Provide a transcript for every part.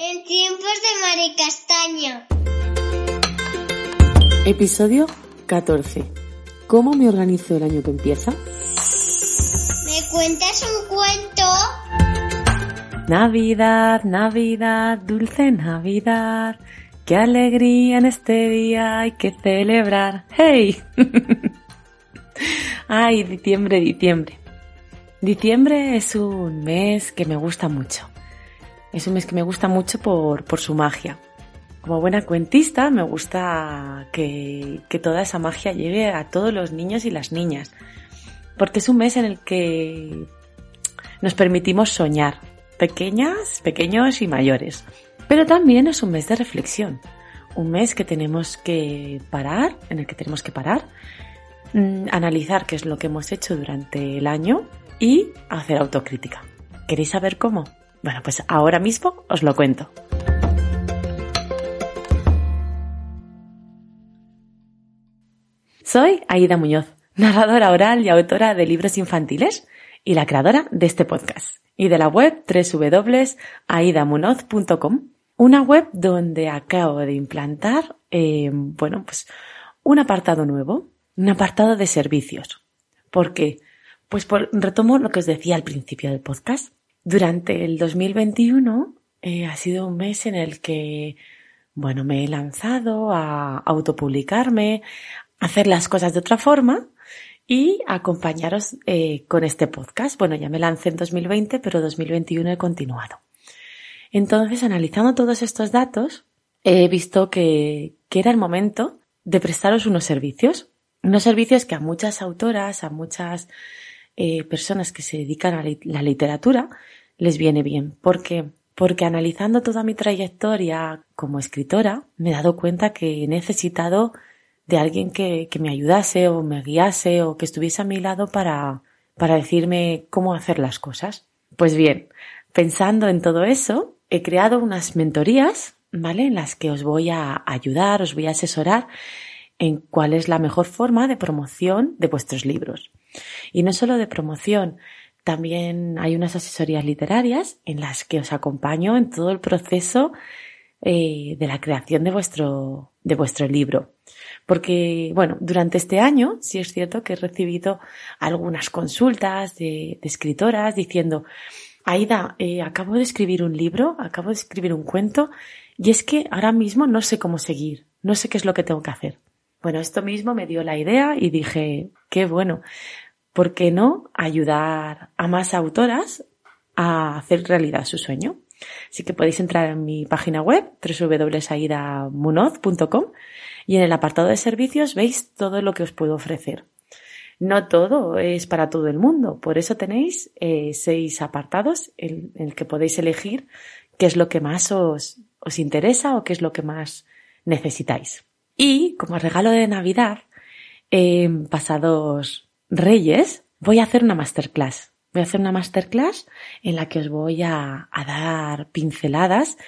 En tiempos de Mari Castaño. Episodio 14. ¿Cómo me organizo el año que empieza? ¿Me cuentas un cuento? Navidad, Navidad, dulce Navidad. Qué alegría en este día hay que celebrar. ¡Hey! Ay, diciembre, diciembre. Diciembre es un mes que me gusta mucho. Es un mes que me gusta mucho por, su magia. Como buena cuentista me gusta que, que toda esa magia llegue a todos los niños y las niñas. Porque es un mes en el que nos permitimos soñar, pequeñas, pequeños y mayores. Pero también es un mes de reflexión, un mes que tenemos que parar, en el que tenemos que parar, mm, analizar qué es lo que hemos hecho durante el año y hacer autocrítica. ¿Queréis saber cómo? Bueno, pues ahora mismo os lo cuento. Soy Aida Muñoz, narradora oral y autora de libros infantiles y la creadora de este podcast y de la web www.aidamunoz.com, una web donde acabo de implantar, eh, bueno, pues un apartado nuevo, un apartado de servicios. ¿Por qué? Pues por, retomo lo que os decía al principio del podcast. Durante el 2021 eh, ha sido un mes en el que, bueno, me he lanzado a autopublicarme, a hacer las cosas de otra forma y acompañaros eh, con este podcast. Bueno, ya me lancé en 2020, pero 2021 he continuado. Entonces, analizando todos estos datos, he visto que, que era el momento de prestaros unos servicios. Unos servicios que a muchas autoras, a muchas eh, personas que se dedican a la literatura, les viene bien. ¿Por qué? Porque analizando toda mi trayectoria como escritora, me he dado cuenta que he necesitado de alguien que, que me ayudase o me guiase o que estuviese a mi lado para, para decirme cómo hacer las cosas. Pues bien, pensando en todo eso, he creado unas mentorías, ¿vale? En las que os voy a ayudar, os voy a asesorar en cuál es la mejor forma de promoción de vuestros libros. Y no solo de promoción, también hay unas asesorías literarias en las que os acompaño en todo el proceso eh, de la creación de vuestro, de vuestro libro. Porque, bueno, durante este año sí es cierto que he recibido algunas consultas de, escritoras diciendo, Aida, eh, acabo de escribir un libro, acabo de escribir un cuento y es que ahora mismo no sé cómo seguir, no sé qué es lo que tengo que hacer. Bueno, esto mismo me dio la idea y dije, qué bueno, ¿por qué no ayudar a más autoras a hacer realidad su sueño? Así que podéis entrar en mi página web www.aidamunoz.com y en el apartado de servicios veis todo lo que os puedo ofrecer. No todo es para todo el mundo, por eso tenéis eh, seis apartados en, el que podéis elegir qué es lo que más os, os interesa o qué es lo que más necesitáis. Y como regalo de Navidad, en pasados Reyes, voy a hacer una masterclass. Voy a hacer una masterclass en la que os voy a, dar pinceladas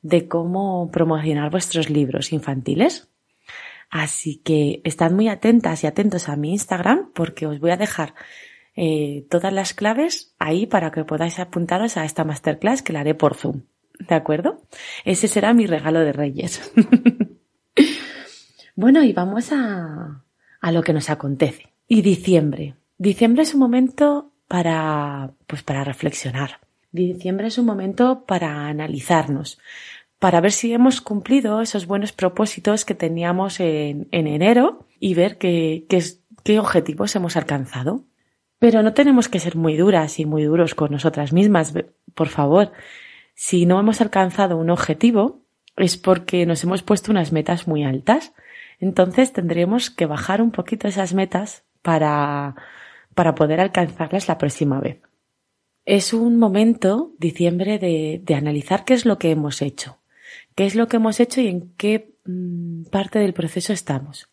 de cómo promocionar vuestros libros infantiles. Así que estad muy atentas y atentos a mi Instagram porque os voy a dejar eh, todas las claves ahí para que podáis apuntaros a esta masterclass que la haré por Zoom. ¿De acuerdo? Ese será mi regalo de Reyes. bueno, y vamos a, a lo que nos acontece. Y diciembre. Diciembre es un momento para, pues para reflexionar. Diciembre es un momento para analizarnos, para ver si hemos cumplido esos buenos propósitos que teníamos en, en enero y ver qué, qué, qué objetivos hemos alcanzado. Pero no tenemos que ser muy duras y muy duros con nosotras mismas, por favor. Si no hemos alcanzado un objetivo, es porque nos hemos puesto unas metas muy altas. Entonces tendremos que bajar un poquito esas metas para, para poder alcanzarlas la próxima vez. Es un momento, diciembre, de, de analizar qué es lo que hemos hecho. qué es lo que hemos hecho y en qué mm, parte del proceso estamos.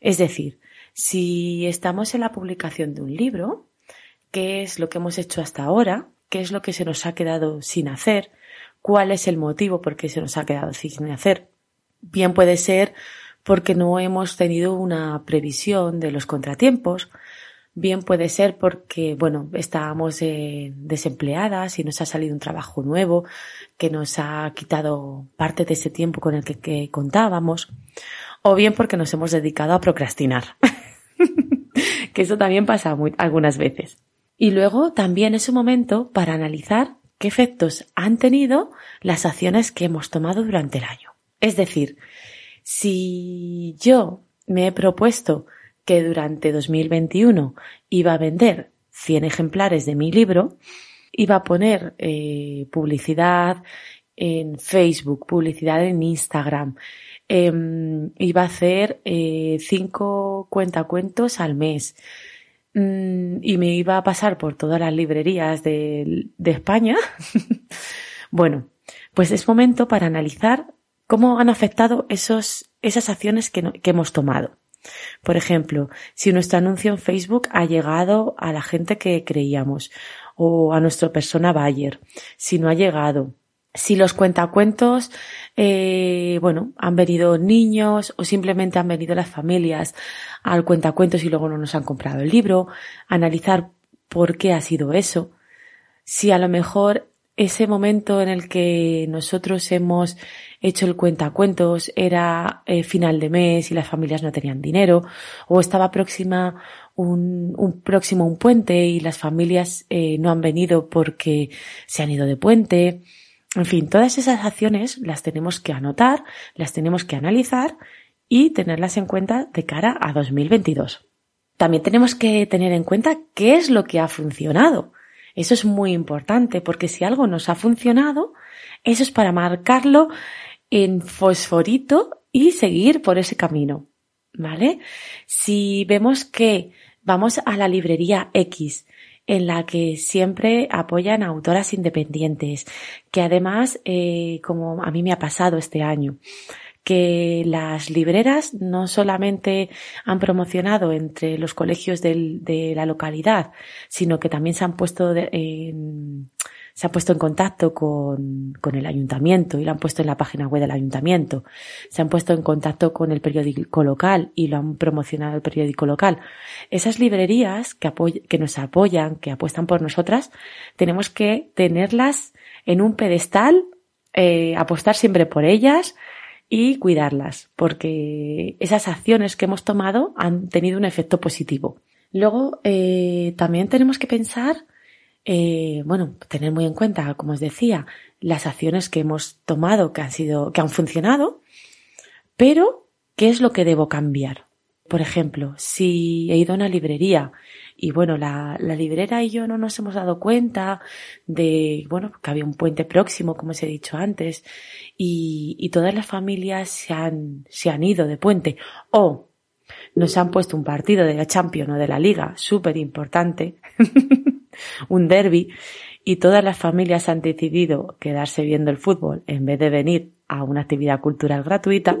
Es decir, si estamos en la publicación de un libro, qué es lo que hemos hecho hasta ahora, qué es lo que se nos ha quedado sin hacer, cuál es el motivo por qué se nos ha quedado sin hacer. Bien puede ser porque no hemos tenido una previsión de los contratiempos, bien puede ser porque, bueno, estábamos eh, desempleadas y nos ha salido un trabajo nuevo que nos ha quitado parte de ese tiempo con el que, contábamos, o bien porque nos hemos dedicado a procrastinar, que eso también pasa algunas veces. Y luego también es un momento para analizar qué efectos han tenido las acciones que hemos tomado durante el año. Es decir, si yo me he propuesto que durante 2021 iba a vender 100 ejemplares de mi libro, iba a poner eh, publicidad en Facebook, publicidad en Instagram, em, iba a hacer eh, cinco cuentacuentos al mes, Mm, y me iba a pasar por todas las librerías de, España, bueno, pues es momento para analizar cómo han afectado esos, esas acciones que, que hemos tomado. Por ejemplo, si nuestro anuncio en Facebook ha llegado a la gente que creíamos o a nuestra persona buyer, si no ha llegado, si los cuentacuentos, eh, bueno, han venido niños o simplemente han venido las familias al cuentacuentos y luego no nos han comprado el libro, analizar por qué ha sido eso. Si a lo mejor ese momento en el que nosotros hemos hecho el cuentacuentos era eh, final de mes y las familias no tenían dinero, o estaba próxima un, un próximo un puente y las familias eh, no han venido porque se han ido de puente, en fin, todas esas acciones las tenemos que anotar, las tenemos que analizar y tenerlas en cuenta de cara a 2022. También tenemos que tener en cuenta qué es lo que ha funcionado. Eso es muy importante porque si algo nos ha funcionado, eso es para marcarlo en fosforito y seguir por ese camino. ¿Vale? Si vemos que vamos a la librería X en la que siempre apoyan a autoras independientes, que además, eh, como a mí me ha pasado este año, que las libreras no solamente han promocionado entre los colegios de la localidad, sino que también se han puesto en, se ha puesto en contacto con, el ayuntamiento y lo han puesto en la página web del ayuntamiento. Se han puesto en contacto con el periódico local y lo han promocionado el periódico local. Esas librerías que, que nos apoyan, que apuestan por nosotras, tenemos que tenerlas en un pedestal, eh, apostar siempre por ellas y cuidarlas, porque esas acciones que hemos tomado han tenido un efecto positivo. Luego, eh, también tenemos que pensar eh, bueno, tener muy en cuenta, como os decía, las acciones que hemos tomado que han sido, que han funcionado, pero ¿qué es lo que debo cambiar? Por ejemplo, si he ido a una librería y bueno, la, la librera y yo no nos hemos dado cuenta de, bueno, que había un puente próximo, como os he dicho antes, y, todas las familias se han, se han ido de puente, o nos han puesto un partido de la Champions o de la Liga, súper importante, un derby y todas las familias han decidido quedarse viendo el fútbol en vez de venir a una actividad cultural gratuita,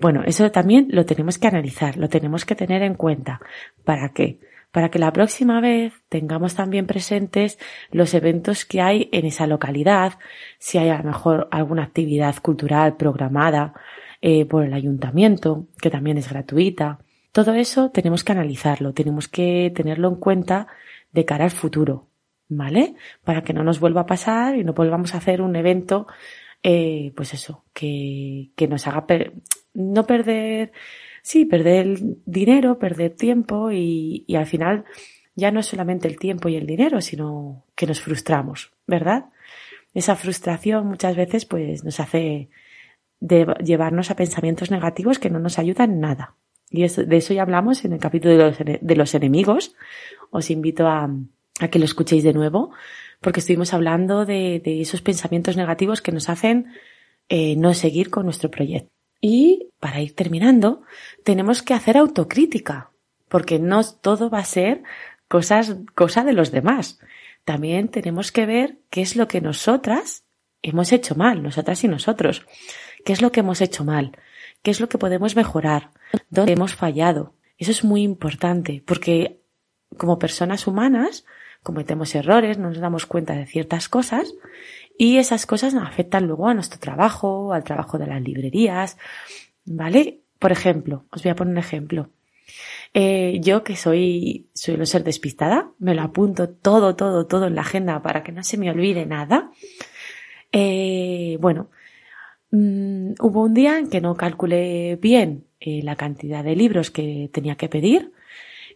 bueno, eso también lo tenemos que analizar, lo tenemos que tener en cuenta. ¿Para qué? Para que la próxima vez tengamos también presentes los eventos que hay en esa localidad, si hay a lo mejor alguna actividad cultural programada eh, por el ayuntamiento, que también es gratuita. Todo eso tenemos que analizarlo, tenemos que tenerlo en cuenta de cara al futuro, ¿vale? Para que no nos vuelva a pasar y no volvamos a hacer un evento, eh, pues eso, que, que nos haga no perder, sí, perder dinero, perder tiempo y, al final ya no es solamente el tiempo y el dinero, sino que nos frustramos, ¿verdad? Esa frustración muchas veces pues nos hace de llevarnos a pensamientos negativos que no nos ayudan nada. Y eso, de eso ya hablamos en el capítulo de los, de los enemigos, os invito a que lo escuchéis de nuevo, porque estuvimos hablando de, de esos pensamientos negativos que nos hacen eh, no seguir con nuestro proyecto. Y para ir terminando, tenemos que hacer autocrítica, porque no todo va a ser cosas, cosa de los demás. También tenemos que ver qué es lo que nosotras hemos hecho mal, nosotras y nosotros. ¿Qué es lo que hemos hecho mal? ¿Qué es lo que podemos mejorar? ¿Dónde hemos fallado? Eso es muy importante porque como personas humanas cometemos errores, no nos damos cuenta de ciertas cosas y esas cosas afectan luego a nuestro trabajo, al trabajo de las librerías, ¿vale? Por ejemplo, os voy a poner un ejemplo. Eh, yo que soy, suelo ser despistada, me lo apunto todo, todo, todo en la agenda para que no se me olvide nada. Eh, bueno, mm, hubo un día en que no calculé bien eh, la cantidad de libros que tenía que pedir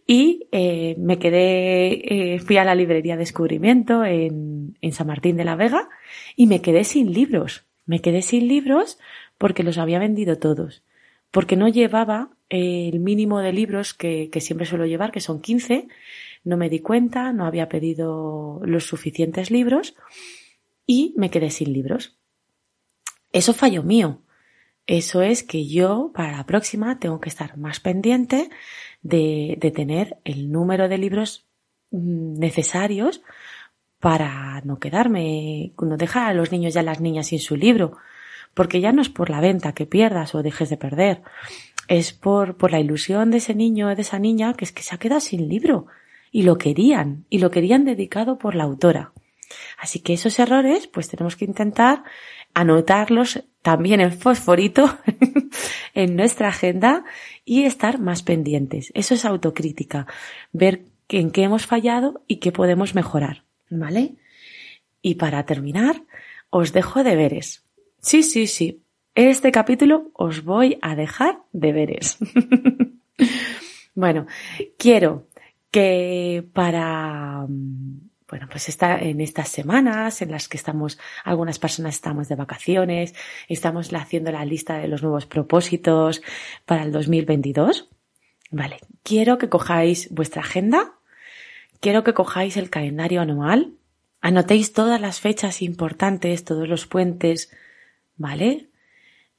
y eh, me quedé, eh, fui a la librería Descubrimiento en, en San Martín de la Vega y me quedé sin libros. Me quedé sin libros porque los había vendido todos. Porque no llevaba el mínimo de libros que, que siempre suelo llevar, que son 15. No me di cuenta, no había pedido los suficientes libros y me quedé sin libros. Eso fallo mío. Eso es que yo para la próxima tengo que estar más pendiente de, de tener el número de libros mm, necesarios para no quedarme, no dejar a los niños y a las niñas sin su libro, porque ya no es por la venta que pierdas o dejes de perder, es por, por la ilusión de ese niño o de esa niña que es que se ha quedado sin libro. Y lo querían, y lo querían dedicado por la autora. Así que esos errores, pues tenemos que intentar anotarlos también en fosforito en nuestra agenda y estar más pendientes. Eso es autocrítica, ver en qué hemos fallado y qué podemos mejorar, ¿vale? Y para terminar, os dejo deberes. Sí, sí, sí. Este capítulo os voy a dejar deberes. bueno, quiero que para bueno, pues está en estas semanas en las que estamos, algunas personas estamos de vacaciones, estamos haciendo la lista de los nuevos propósitos para el 2022. Vale, quiero que cojáis vuestra agenda, quiero que cojáis el calendario anual, anotéis todas las fechas importantes, todos los puentes, ¿vale?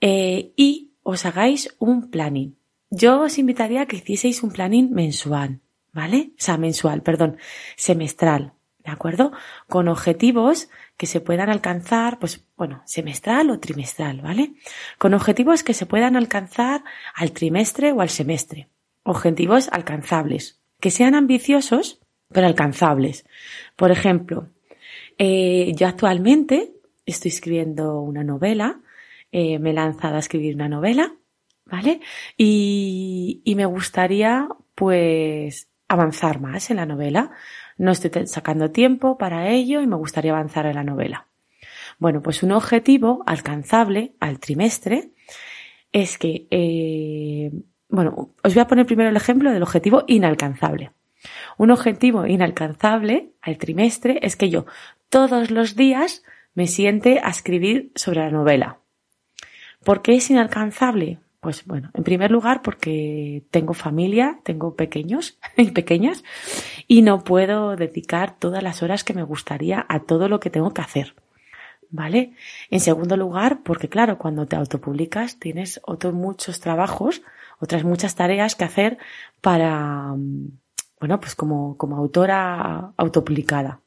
Eh, y os hagáis un planning. Yo os invitaría a que hicieseis un planning mensual, ¿vale? O sea, mensual, perdón, semestral, ¿de acuerdo? Con objetivos que se puedan alcanzar, pues bueno, semestral o trimestral, ¿vale? Con objetivos que se puedan alcanzar al trimestre o al semestre. Objetivos alcanzables, que sean ambiciosos, pero alcanzables. Por ejemplo, eh, yo actualmente estoy escribiendo una novela, eh, me he lanzado a escribir una novela, ¿vale? Y, y me gustaría, pues, avanzar más en la novela no estoy sacando tiempo para ello y me gustaría avanzar en la novela. Bueno, pues un objetivo alcanzable al trimestre es que, eh, bueno, os voy a poner primero el ejemplo del objetivo inalcanzable. Un objetivo inalcanzable al trimestre es que yo todos los días me siente a escribir sobre la novela. ¿Por qué es inalcanzable? Pues bueno, en primer lugar porque tengo familia, tengo pequeños y pequeñas y no puedo dedicar todas las horas que me gustaría a todo lo que tengo que hacer. ¿Vale? En segundo lugar, porque claro, cuando te autopublicas tienes otros muchos trabajos, otras muchas tareas que hacer para, bueno, pues como, como autora autopublicada.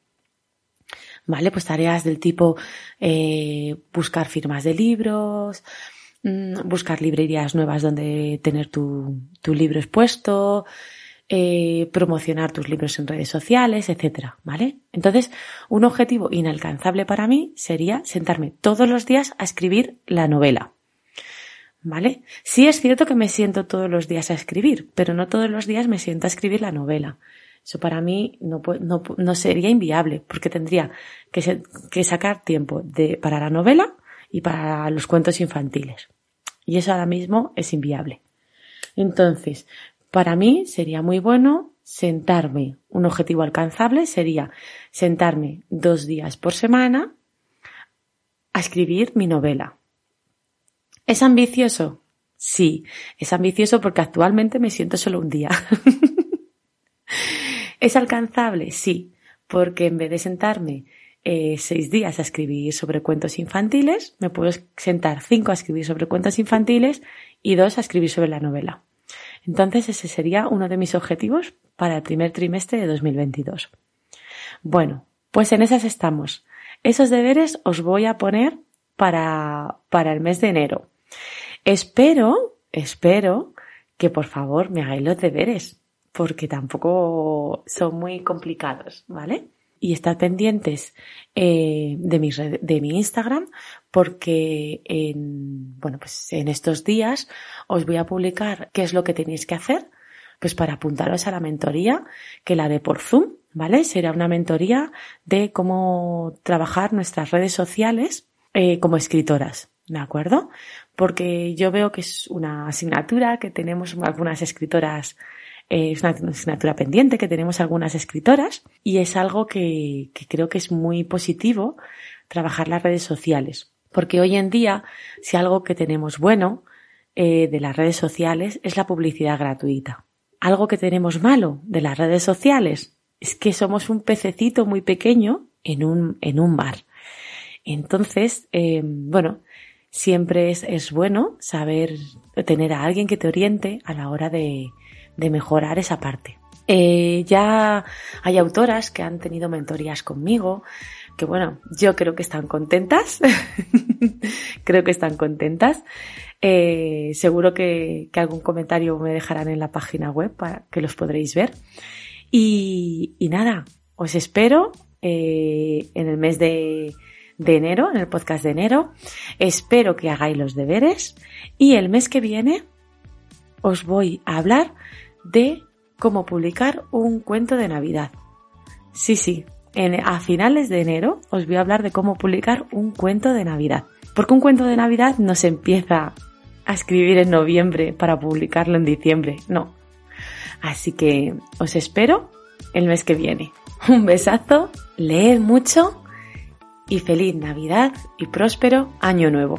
¿Vale? Pues tareas del tipo eh, buscar firmas de libros, Mm, buscar librerías nuevas donde tener tu, tu libro expuesto, eh, promocionar tus libros en redes sociales, etcétera, ¿vale? Entonces, un objetivo inalcanzable para mí sería sentarme todos los días a escribir la novela. ¿Vale? Sí es cierto que me siento todos los días a escribir, pero no todos los días me siento a escribir la novela. Eso para mí no, no, no sería inviable, porque tendría que, que sacar tiempo de, para la novela y para los cuentos infantiles. Y eso ahora mismo es inviable. Entonces, para mí sería muy bueno sentarme, un objetivo alcanzable sería sentarme dos días por semana a escribir mi novela. ¿Es ambicioso? Sí, es ambicioso porque actualmente me siento solo un día. ¿Es alcanzable? Sí, porque en vez de sentarme eh, seis días a escribir sobre cuentos infantiles, me puedo sentar cinco a escribir sobre cuentos infantiles y dos a escribir sobre la novela. Entonces ese sería uno de mis objetivos para el primer trimestre de 2022. Bueno, pues en esas estamos. Esos deberes os voy a poner para, para el mes de enero. Espero, espero que por favor me hagáis los deberes, porque tampoco son muy complicados, ¿vale? Y estad pendientes eh, de, mi de mi Instagram porque en, bueno, pues en estos días os voy a publicar qué es lo que tenéis que hacer pues para apuntaros a la mentoría que la de por Zoom, ¿vale? Será una mentoría de cómo trabajar nuestras redes sociales eh, como escritoras, ¿de acuerdo? Porque yo veo que es una asignatura que tenemos algunas escritoras eh, es una asignatura pendiente que tenemos algunas escritoras y es algo que, que, creo que es muy positivo trabajar las redes sociales. Porque hoy en día, si algo que tenemos bueno eh, de las redes sociales es la publicidad gratuita. Algo que tenemos malo de las redes sociales es que somos un pececito muy pequeño en un, en un mar. Entonces, eh, bueno, siempre es, es, bueno saber tener a alguien que te oriente a la hora de, de mejorar esa parte. Eh, ya hay autoras que han tenido mentorías conmigo, que bueno, yo creo que están contentas, creo que están contentas. Eh, seguro que, algún comentario me dejarán en la página web para que los podréis ver. Y, nada, os espero eh, en el mes de enero, en el podcast de enero. Espero que hagáis los deberes y el mes que viene os voy a hablar de cómo publicar un cuento de Navidad. Sí, sí, en, a finales de enero os voy a hablar de cómo publicar un cuento de Navidad. Porque un cuento de Navidad no se empieza a escribir en noviembre para publicarlo en diciembre, no. Así que os espero el mes que viene. Un besazo, leed mucho y feliz Navidad y próspero Año Nuevo.